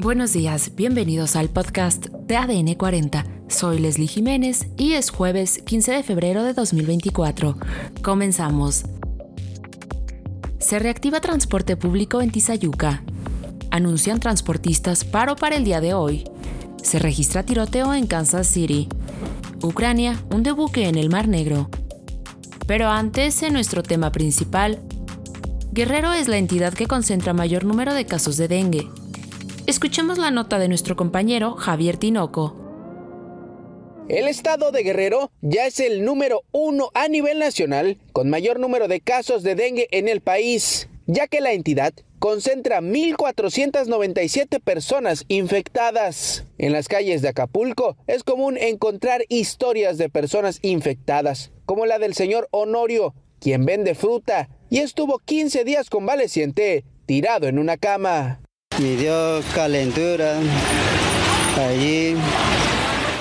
Buenos días, bienvenidos al podcast de ADN 40. Soy Leslie Jiménez y es jueves 15 de febrero de 2024. Comenzamos. Se reactiva transporte público en Tizayuca. Anuncian transportistas paro para el día de hoy. Se registra tiroteo en Kansas City. Ucrania hunde buque en el Mar Negro. Pero antes, en nuestro tema principal, Guerrero es la entidad que concentra mayor número de casos de dengue. Escuchemos la nota de nuestro compañero Javier Tinoco. El estado de Guerrero ya es el número uno a nivel nacional con mayor número de casos de dengue en el país, ya que la entidad concentra 1.497 personas infectadas. En las calles de Acapulco es común encontrar historias de personas infectadas, como la del señor Honorio, quien vende fruta y estuvo 15 días convaleciente tirado en una cama. Me dio calentura. Allí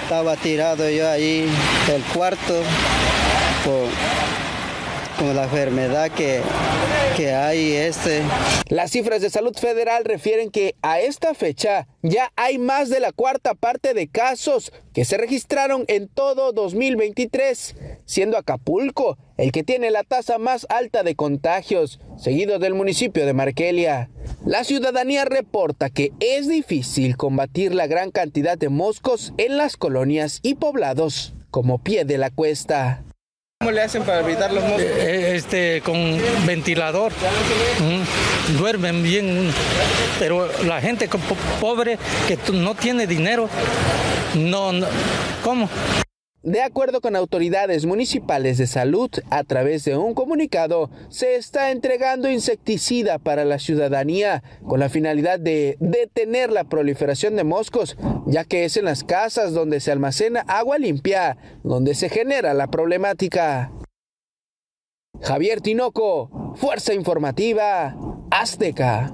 estaba tirado yo ahí el cuarto con, la enfermedad que, hay este. Las cifras de salud federal refieren que a esta fecha ya hay más de la cuarta parte de casos que se registraron en todo 2023, siendo Acapulco el que tiene la tasa más alta de contagios, seguido del municipio de Markelia. La ciudadanía reporta que es difícil combatir la gran cantidad de moscos en las colonias y poblados, como pie de la cuesta. ¿Cómo le hacen para evitar los moscos? Eh, eh, este, con ventilador. duermen bien, pero la gente pobre que no tiene dinero, no ¿cómo? De acuerdo con autoridades municipales de salud, a través de un comunicado, se está entregando insecticida para la ciudadanía con la finalidad de detener la proliferación de moscos, ya que es en las casas donde se almacena agua limpia, donde se genera la problemática. Javier Tinoco, Fuerza Informativa, Azteca.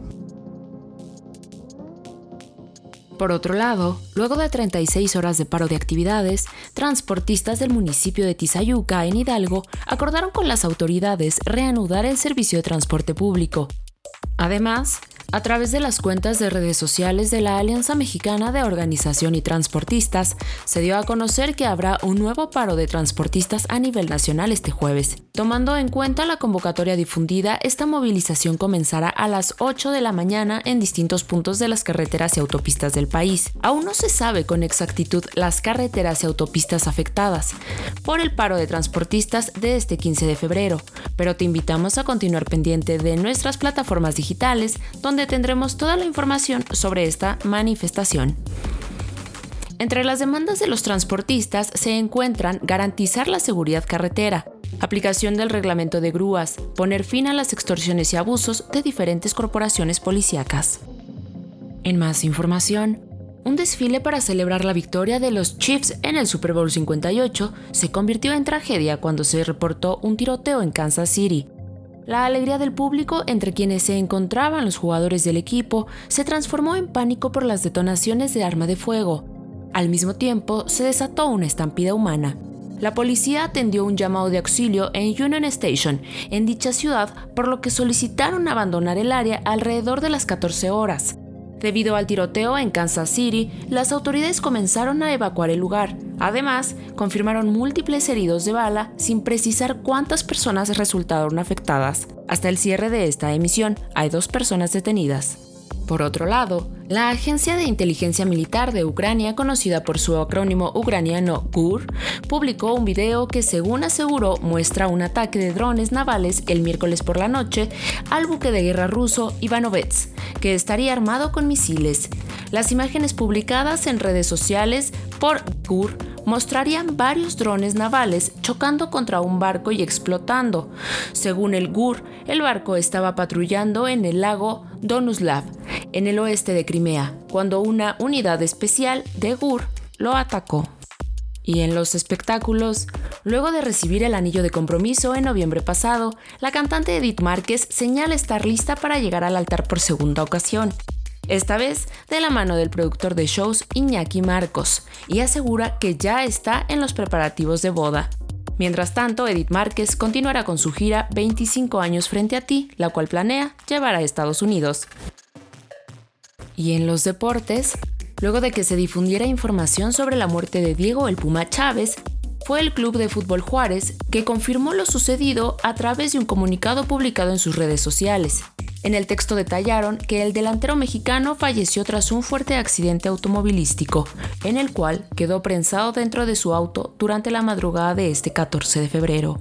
Por otro lado, luego de 36 horas de paro de actividades, transportistas del municipio de Tizayuca, en Hidalgo, acordaron con las autoridades reanudar el servicio de transporte público. Además, a través de las cuentas de redes sociales de la Alianza Mexicana de Organización y Transportistas, se dio a conocer que habrá un nuevo paro de transportistas a nivel nacional este jueves. Tomando en cuenta la convocatoria difundida, esta movilización comenzará a las 8 de la mañana en distintos puntos de las carreteras y autopistas del país. Aún no se sabe con exactitud las carreteras y autopistas afectadas por el paro de transportistas de este 15 de febrero, pero te invitamos a continuar pendiente de nuestras plataformas digitales donde tendremos toda la información sobre esta manifestación. Entre las demandas de los transportistas se encuentran garantizar la seguridad carretera, aplicación del reglamento de grúas, poner fin a las extorsiones y abusos de diferentes corporaciones policíacas. En más información, un desfile para celebrar la victoria de los Chiefs en el Super Bowl 58 se convirtió en tragedia cuando se reportó un tiroteo en Kansas City, la alegría del público entre quienes se encontraban los jugadores del equipo se transformó en pánico por las detonaciones de arma de fuego. Al mismo tiempo, se desató una estampida humana. La policía atendió un llamado de auxilio en Union Station, en dicha ciudad, por lo que solicitaron abandonar el área alrededor de las 14 horas. Debido al tiroteo en Kansas City, las autoridades comenzaron a evacuar el lugar. Además, confirmaron múltiples heridos de bala sin precisar cuántas personas resultaron afectadas. Hasta el cierre de esta emisión, hay dos personas detenidas. Por otro lado, la Agencia de Inteligencia Militar de Ucrania, conocida por su acrónimo ucraniano GUR, publicó un video que, según aseguró, muestra un ataque de drones navales el miércoles por la noche al buque de guerra ruso Ivanovets, que estaría armado con misiles. Las imágenes publicadas en redes sociales por GUR mostrarían varios drones navales chocando contra un barco y explotando. Según el GUR, el barco estaba patrullando en el lago Donuslav, en el oeste de Crimea, cuando una unidad especial de GUR lo atacó. Y en los espectáculos, luego de recibir el anillo de compromiso en noviembre pasado, la cantante Edith Márquez señala estar lista para llegar al altar por segunda ocasión esta vez de la mano del productor de shows Iñaki Marcos, y asegura que ya está en los preparativos de boda. Mientras tanto, Edith Márquez continuará con su gira 25 años frente a ti, la cual planea llevar a Estados Unidos. Y en los deportes, luego de que se difundiera información sobre la muerte de Diego el Puma Chávez, fue el Club de Fútbol Juárez que confirmó lo sucedido a través de un comunicado publicado en sus redes sociales. En el texto detallaron que el delantero mexicano falleció tras un fuerte accidente automovilístico, en el cual quedó prensado dentro de su auto durante la madrugada de este 14 de febrero.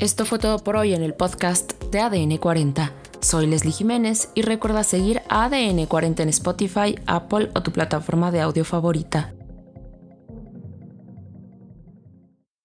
Esto fue todo por hoy en el podcast de ADN 40. Soy Leslie Jiménez y recuerda seguir ADN 40 en Spotify, Apple o tu plataforma de audio favorita.